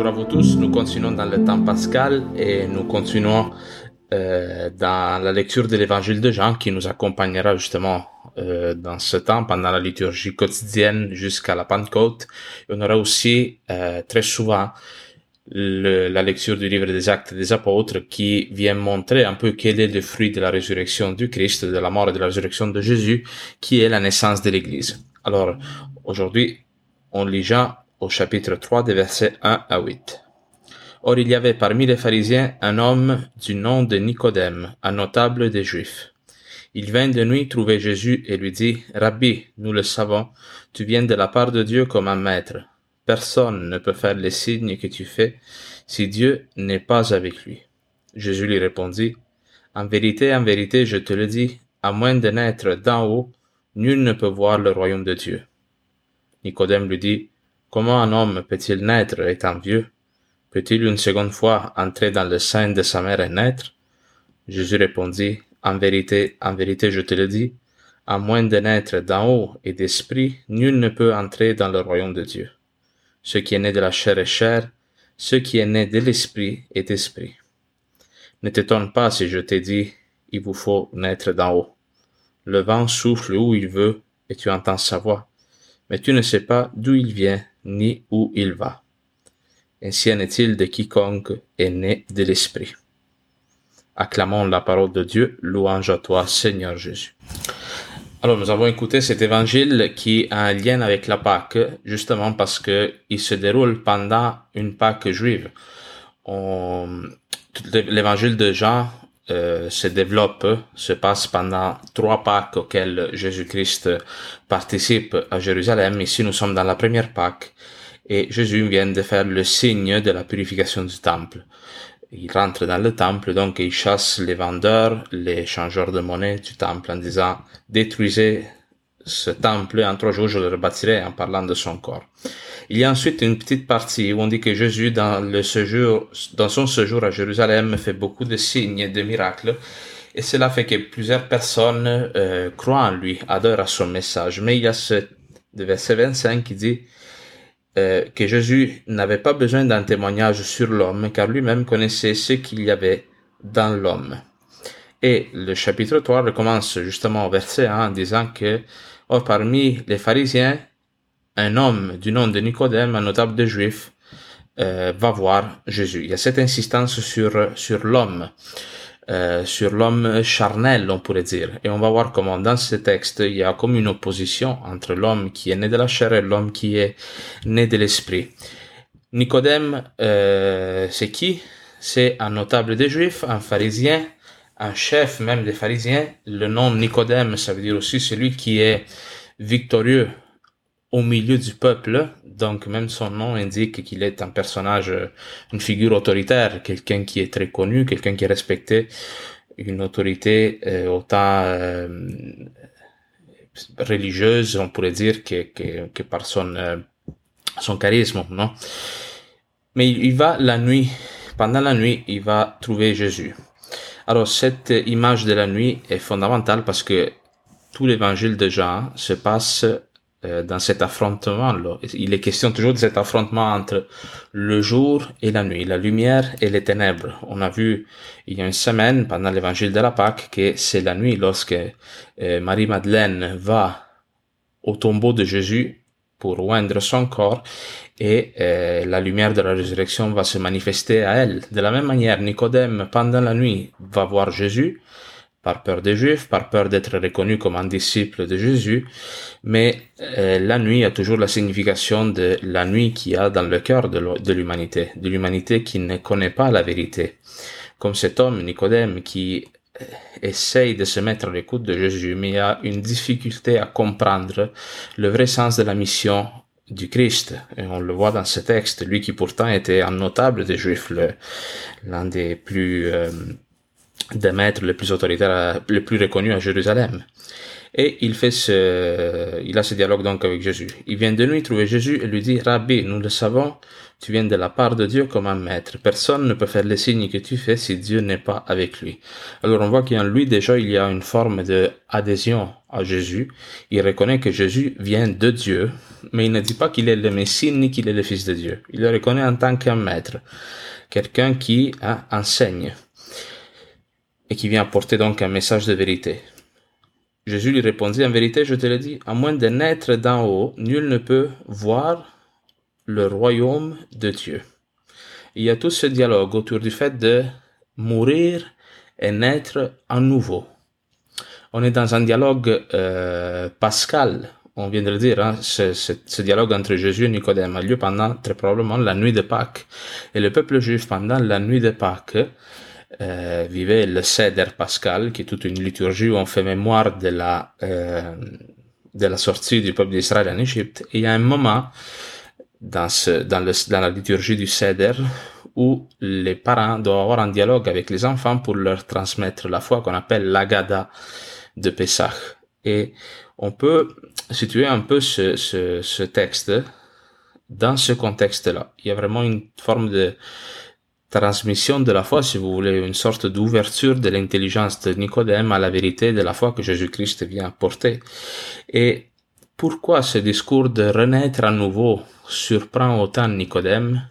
Bonjour à vous tous, nous continuons dans le temps pascal et nous continuons euh, dans la lecture de l'évangile de Jean qui nous accompagnera justement euh, dans ce temps pendant la liturgie quotidienne jusqu'à la Pentecôte. on aura aussi euh, très souvent le, la lecture du livre des actes des apôtres qui vient montrer un peu quel est le fruit de la résurrection du Christ, de la mort et de la résurrection de Jésus, qui est la naissance de l'Église. Alors, aujourd'hui, on lit Jean au chapitre 3 des versets 1 à 8. Or il y avait parmi les pharisiens un homme du nom de Nicodème, un notable des Juifs. Il vint de nuit trouver Jésus et lui dit, Rabbi, nous le savons, tu viens de la part de Dieu comme un maître. Personne ne peut faire les signes que tu fais si Dieu n'est pas avec lui. Jésus lui répondit, En vérité, en vérité, je te le dis, à moins de naître d'en haut, nul ne peut voir le royaume de Dieu. Nicodème lui dit, Comment un homme peut-il naître étant vieux? Peut-il une seconde fois entrer dans le sein de sa mère et naître? Jésus répondit, En vérité, en vérité, je te le dis, à moins de naître d'en haut et d'esprit, nul ne peut entrer dans le royaume de Dieu. Ce qui est né de la chair est chair, ce qui est né de l'esprit est esprit. Ne t'étonne pas si je t'ai dit, il vous faut naître d'en haut. Le vent souffle où il veut et tu entends sa voix, mais tu ne sais pas d'où il vient ni où il va. Ainsi en est-il de quiconque est né de l'esprit? Acclamons la parole de Dieu, louange à toi Seigneur Jésus. Alors, nous avons écouté cet évangile qui a un lien avec la Pâque, justement parce que il se déroule pendant une Pâque juive. L'évangile de Jean euh, se développe, se passe pendant trois Pâques auxquelles Jésus-Christ participe à Jérusalem. Ici, nous sommes dans la première Pâque et Jésus vient de faire le signe de la purification du temple il rentre dans le temple, donc il chasse les vendeurs, les changeurs de monnaie du temple en disant détruisez ce temple en trois jours je le rebâtirai en parlant de son corps. Il y a ensuite une petite partie où on dit que Jésus dans le séjour, dans son séjour à Jérusalem fait beaucoup de signes et de miracles et cela fait que plusieurs personnes euh, croient en lui, adorent à son message. Mais il y a ce verset 25 qui dit euh, que Jésus n'avait pas besoin d'un témoignage sur l'homme, car lui-même connaissait ce qu'il y avait dans l'homme. Et le chapitre 3 recommence justement au verset 1 en disant que oh, parmi les pharisiens, un homme du nom de Nicodème, un notable de Juifs, euh, va voir Jésus. Il y a cette insistance sur, sur l'homme. Euh, sur l'homme charnel, on pourrait dire. Et on va voir comment dans ce texte, il y a comme une opposition entre l'homme qui est né de la chair et l'homme qui est né de l'esprit. Nicodème, euh, c'est qui? C'est un notable des Juifs, un pharisien, un chef même des pharisiens. Le nom Nicodème, ça veut dire aussi celui qui est victorieux au milieu du peuple. Donc même son nom indique qu'il est un personnage, une figure autoritaire, quelqu'un qui est très connu, quelqu'un qui est respecté, une autorité euh, autant euh, religieuse, on pourrait dire, que, que, que par son, euh, son charisme, non? Mais il va la nuit, pendant la nuit, il va trouver Jésus. Alors cette image de la nuit est fondamentale parce que tout l'évangile de Jean se passe euh, dans cet affrontement. Là. Il est question toujours de cet affrontement entre le jour et la nuit, la lumière et les ténèbres. On a vu il y a une semaine pendant l'évangile de la Pâque que c'est la nuit lorsque euh, Marie-Madeleine va au tombeau de Jésus pour oindre son corps et euh, la lumière de la résurrection va se manifester à elle. De la même manière, Nicodème, pendant la nuit, va voir Jésus par peur des Juifs, par peur d'être reconnu comme un disciple de Jésus, mais euh, la nuit a toujours la signification de la nuit qu'il y a dans le cœur de l'humanité, de l'humanité qui ne connaît pas la vérité. Comme cet homme, Nicodème, qui euh, essaye de se mettre à l'écoute de Jésus, mais a une difficulté à comprendre le vrai sens de la mission du Christ. Et on le voit dans ce texte, lui qui pourtant était un notable des Juifs, l'un des plus euh, des maîtres les plus autoritaires, les plus reconnus à Jérusalem. Et il fait ce, il a ce dialogue donc avec Jésus. Il vient de nuit trouver Jésus et lui dit, Rabbi, nous le savons, tu viens de la part de Dieu comme un maître. Personne ne peut faire les signes que tu fais si Dieu n'est pas avec lui. Alors on voit qu'en lui déjà il y a une forme de adhésion à Jésus. Il reconnaît que Jésus vient de Dieu, mais il ne dit pas qu'il est le Messie ni qu'il est le Fils de Dieu. Il le reconnaît en tant qu'un maître, quelqu'un qui enseigne et qui vient apporter donc un message de vérité. Jésus lui répondit, en vérité, je te le dis, à moins de naître d'en haut, nul ne peut voir le royaume de Dieu. Il y a tout ce dialogue autour du fait de mourir et naître à nouveau. On est dans un dialogue euh, pascal, on vient de le dire, hein, ce, ce, dialogue entre Jésus et Nicodème a lieu pendant très probablement la nuit de Pâques. Et le peuple juif, pendant la nuit de Pâques, euh, vivait le Seder pascal, qui est toute une liturgie où on fait mémoire de la, euh, de la sortie du peuple d'Israël en Égypte. Et il y a un moment dans, ce, dans, le, dans la liturgie du Seder où les parents doivent avoir un dialogue avec les enfants pour leur transmettre la foi qu'on appelle l'agada de Pessah. Et on peut situer un peu ce, ce, ce texte dans ce contexte-là. Il y a vraiment une forme de transmission de la foi, si vous voulez, une sorte d'ouverture de l'intelligence de Nicodème à la vérité de la foi que Jésus-Christ vient apporter. Et pourquoi ce discours de renaître à nouveau surprend autant Nicodème?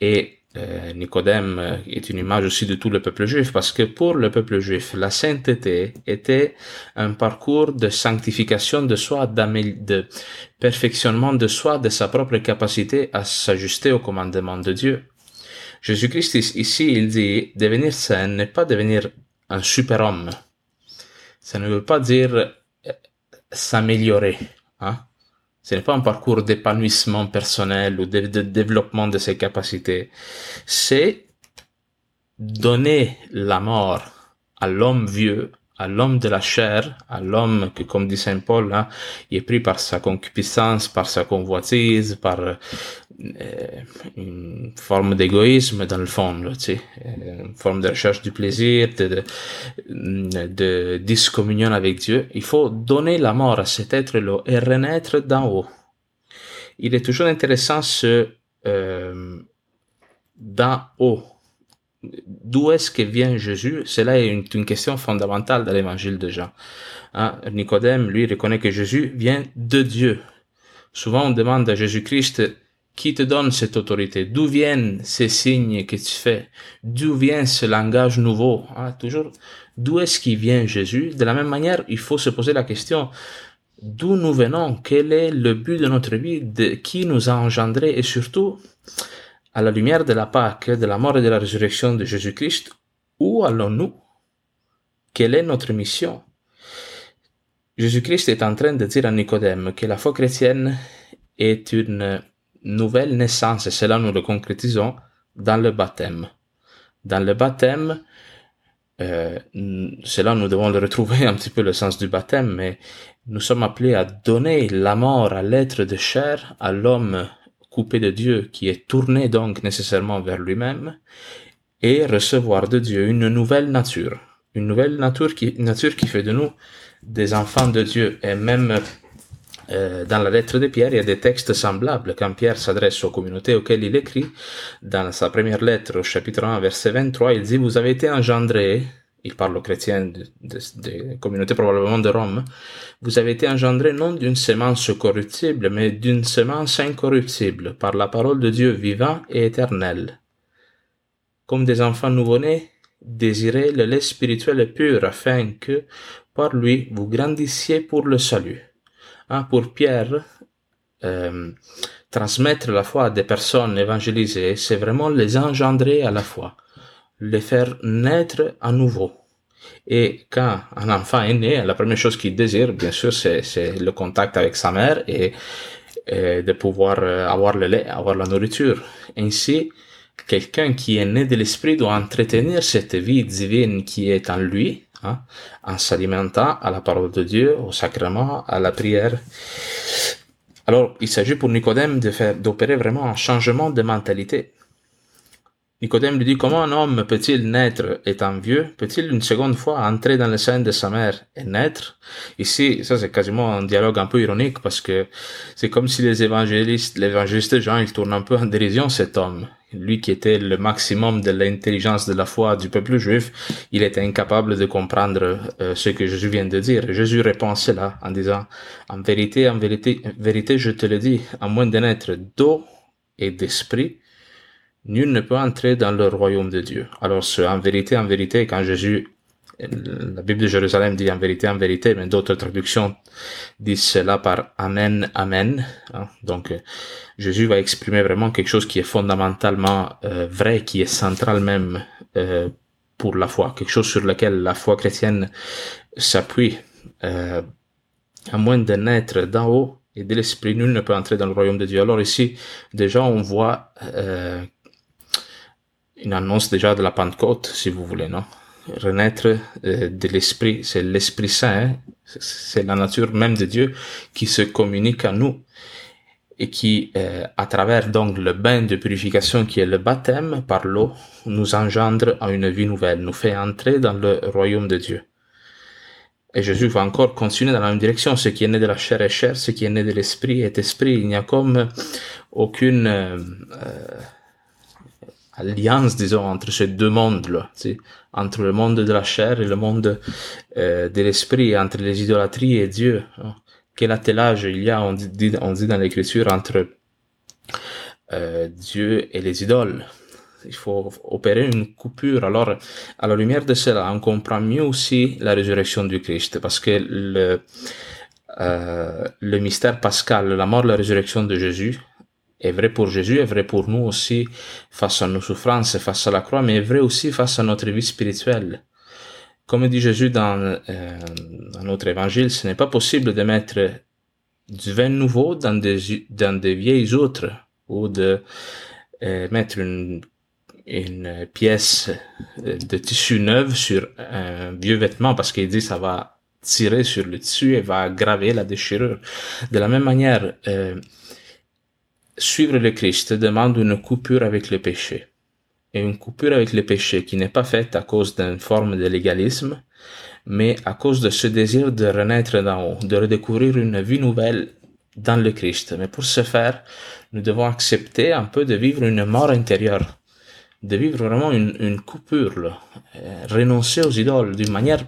Et euh, Nicodème est une image aussi de tout le peuple juif parce que pour le peuple juif, la sainteté était un parcours de sanctification de soi, de perfectionnement de soi, de sa propre capacité à s'ajuster au commandement de Dieu. Jésus-Christ ici, il dit devenir saint n'est pas devenir un super-homme. Ça ne veut pas dire euh, s'améliorer. Hein? Ce n'est pas un parcours d'épanouissement personnel ou de, de, développement de ses capacités. C'est donner la mort à l'homme vieux à l'homme de la chair, à l'homme que, comme dit Saint Paul, hein, il est pris par sa concupiscence, par sa convoitise, par euh, une forme d'égoïsme dans le fond, tu sais, euh, une forme de recherche du plaisir, de, de, de discommunion avec Dieu. Il faut donner la mort à cet être-là et renaître d'en haut. Il est toujours intéressant ce euh, d'en haut d'où est-ce que vient Jésus Cela est une, question fondamentale dans l'évangile de Jean. Hein? Nicodème, lui, reconnaît que Jésus vient de Dieu. Souvent, on demande à Jésus-Christ, qui te donne cette autorité? D'où viennent ces signes que tu fais? D'où vient ce langage nouveau? Hein? Toujours, d'où est-ce qu'il vient Jésus? De la même manière, il faut se poser la question, d'où nous venons? Quel est le but de notre vie? De Qui nous a engendrés? Et surtout, à la lumière de la Pâque, de la mort et de la résurrection de Jésus-Christ, où allons-nous? Quelle est notre mission? Jésus-Christ est en train de dire à Nicodème que la foi chrétienne est une nouvelle naissance, et cela nous le concrétisons dans le baptême. Dans le baptême, euh, cela nous devons le retrouver un petit peu le sens du baptême, mais nous sommes appelés à donner la mort à l'être de chair, à l'homme coupé de Dieu, qui est tourné donc nécessairement vers lui-même, et recevoir de Dieu une nouvelle nature, une nouvelle nature qui, nature qui fait de nous des enfants de Dieu. Et même euh, dans la lettre de Pierre, il y a des textes semblables quand Pierre s'adresse aux communautés auxquelles il écrit. Dans sa première lettre, au chapitre 1, verset 23, il dit, vous avez été engendrés il parle aux chrétiens des communautés probablement de Rome, vous avez été engendrés non d'une semence corruptible, mais d'une semence incorruptible, par la parole de Dieu vivant et éternel. Comme des enfants nouveau-nés, désirez le lait spirituel pur, afin que, par lui, vous grandissiez pour le salut. Hein, pour Pierre, euh, transmettre la foi à des personnes évangélisées, c'est vraiment les engendrer à la foi les faire naître à nouveau. Et quand un enfant est né, la première chose qu'il désire, bien sûr, c'est le contact avec sa mère et, de pouvoir euh, avoir le lait, avoir la nourriture. Ainsi, quelqu'un qui est né de l'esprit doit entretenir cette vie divine qui est en lui, hein, en s'alimentant à la parole de Dieu, au sacrement, à la prière, Alors, il s'agit pour Nicodème de faire, d'opérer vraiment un changement de mentalité. Nicodème lui dit comment un homme peut-il naître étant vieux? Peut-il une seconde fois entrer dans le sein de sa mère et naître? Ici, ça c'est quasiment un dialogue un peu ironique parce que c'est comme si les évangélistes, l'évangéliste Jean, il tourne un peu en dérision cet homme. Lui qui était le maximum de l'intelligence de la foi du peuple juif, il était incapable de comprendre euh, ce que Jésus vient de dire. Jésus répond cela en disant, en vérité, en vérité, en vérité, je te le dis, à moins de naître d'eau et d'esprit, nul ne peut entrer dans le royaume de Dieu. Alors, ce, en vérité, en vérité, quand Jésus, la Bible de Jérusalem dit en vérité, en vérité, mais d'autres traductions disent cela par Amen, Amen. Hein. Donc, euh, Jésus va exprimer vraiment quelque chose qui est fondamentalement euh, vrai, qui est central même euh, pour la foi, quelque chose sur lequel la foi chrétienne s'appuie. à moins de naître d'en haut et de l'esprit, nul ne peut entrer dans le royaume de Dieu. Alors ici, déjà, on voit une annonce déjà de la Pentecôte, si vous voulez, non? Renaître euh, de l'Esprit, c'est l'Esprit Saint, hein? c'est la nature même de Dieu qui se communique à nous et qui, euh, à travers donc le bain de purification qui est le baptême par l'eau, nous engendre à une vie nouvelle, nous fait entrer dans le royaume de Dieu. Et Jésus va encore continuer dans la même direction. Ce qui est né de la chair est chair, ce qui est né de l'esprit est esprit. Il n'y a comme aucune euh, alliance, disons, entre ces deux mondes-là, entre le monde de la chair et le monde euh, de l'esprit, entre les idolâtries et Dieu. Hein. Quel attelage il y a, on dit, on dit dans l'écriture, entre euh, Dieu et les idoles. Il faut opérer une coupure. Alors, à la lumière de cela, on comprend mieux aussi la résurrection du Christ, parce que le, euh, le mystère pascal, la mort, la résurrection de Jésus, est vrai pour Jésus, est vrai pour nous aussi face à nos souffrances, face à la croix, mais est vrai aussi face à notre vie spirituelle. Comme dit Jésus dans, euh, dans notre évangile, ce n'est pas possible de mettre du vin nouveau dans des, dans des vieilles outres ou de euh, mettre une, une pièce de tissu neuve sur un vieux vêtement parce qu'il dit ça va tirer sur le tissu et va aggraver la déchirure. De la même manière, euh, Suivre le Christ demande une coupure avec le péché. Et une coupure avec le péché qui n'est pas faite à cause d'une forme de légalisme, mais à cause de ce désir de renaître d'en haut, de redécouvrir une vie nouvelle dans le Christ. Mais pour ce faire, nous devons accepter un peu de vivre une mort intérieure, de vivre vraiment une, coupure. Euh, renoncer aux idoles d'une manière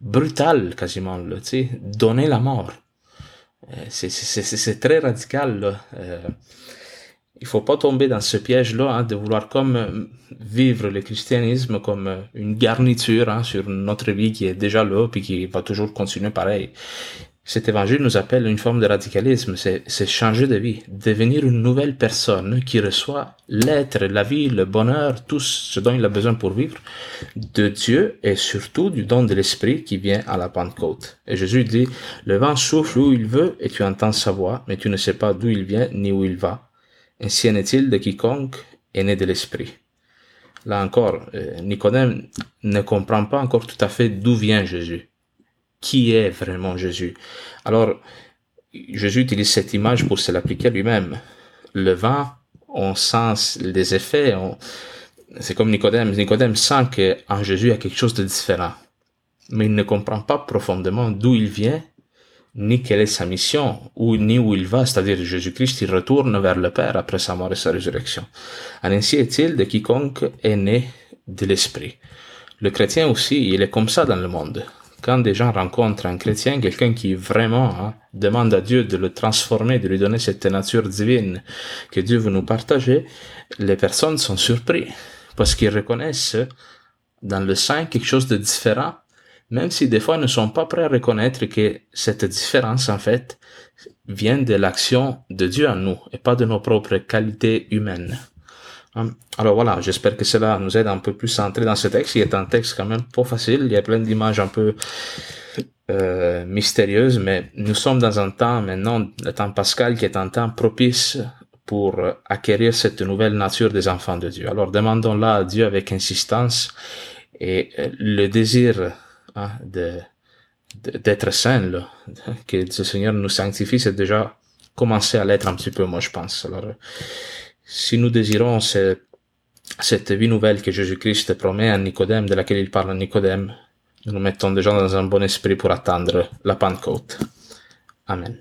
brutale quasiment, là, donner la mort. Euh, c'est très radical. Là. Euh, il faut pas tomber dans ce piège-là hein, de vouloir comme euh, vivre le christianisme comme euh, une garniture hein, sur notre vie qui est déjà là et qui va toujours continuer pareil cet évangile nous appelle une forme de radicalisme, c'est changer de vie, devenir une nouvelle personne qui reçoit l'être, la vie, le bonheur, tout ce dont il a besoin pour vivre de Dieu et surtout du don de l'Esprit qui vient à la Pentecôte. Et Jésus dit, le vent souffle où il veut et tu entends sa voix, mais tu ne sais pas d'où il vient ni où il va. Ainsi en est-il de quiconque est né de l'Esprit. Là encore, euh, Nicodème ne comprend pas encore tout à fait d'où vient Jésus qui est vraiment Jésus. Alors, Jésus utilise cette image pour se l'appliquer lui-même. Le vin, on sent les effets, c'est comme Nicodème. Nicodème sent qu'en Jésus, il y a quelque chose de différent. Mais il ne comprend pas profondément d'où il vient, ni quelle est sa mission, ou ni où il va, c'est-à-dire Jésus-Christ, il retourne vers le Père après sa mort et sa résurrection. Ainsi est-il de quiconque est né de l'Esprit. Le chrétien aussi, il est comme ça dans le monde quand des gens rencontrent un chrétien, quelqu'un qui vraiment hein, demande à Dieu de le transformer, de lui donner cette nature divine que Dieu veut nous partager, les personnes sont surpris parce qu'ils reconnaissent dans le sein quelque chose de différent, même si des fois ils ne sont pas prêts à reconnaître que cette différence en fait vient de l'action de Dieu en nous et pas de nos propres qualités humaines. Hum, alors voilà, j'espère que cela nous aide un peu plus à entrer dans ce texte, qui est un texte quand même pas facile, il y a plein d'images un peu euh, mystérieuses, mais nous sommes dans un temps maintenant, le temps pascal, qui est un temps propice pour acquérir cette nouvelle nature des enfants de Dieu. Alors demandons-la à Dieu avec insistance et le désir hein, de d'être saint, là, que le Seigneur nous sanctifie, c'est déjà commencer à l'être un petit peu, moi je pense. Alors, si nous désirons cette vie nouvelle que Jésus-Christ promet à Nicodème, de laquelle il parle à Nicodème, nous nous mettons déjà dans un bon esprit pour attendre la Pentecôte. Amen.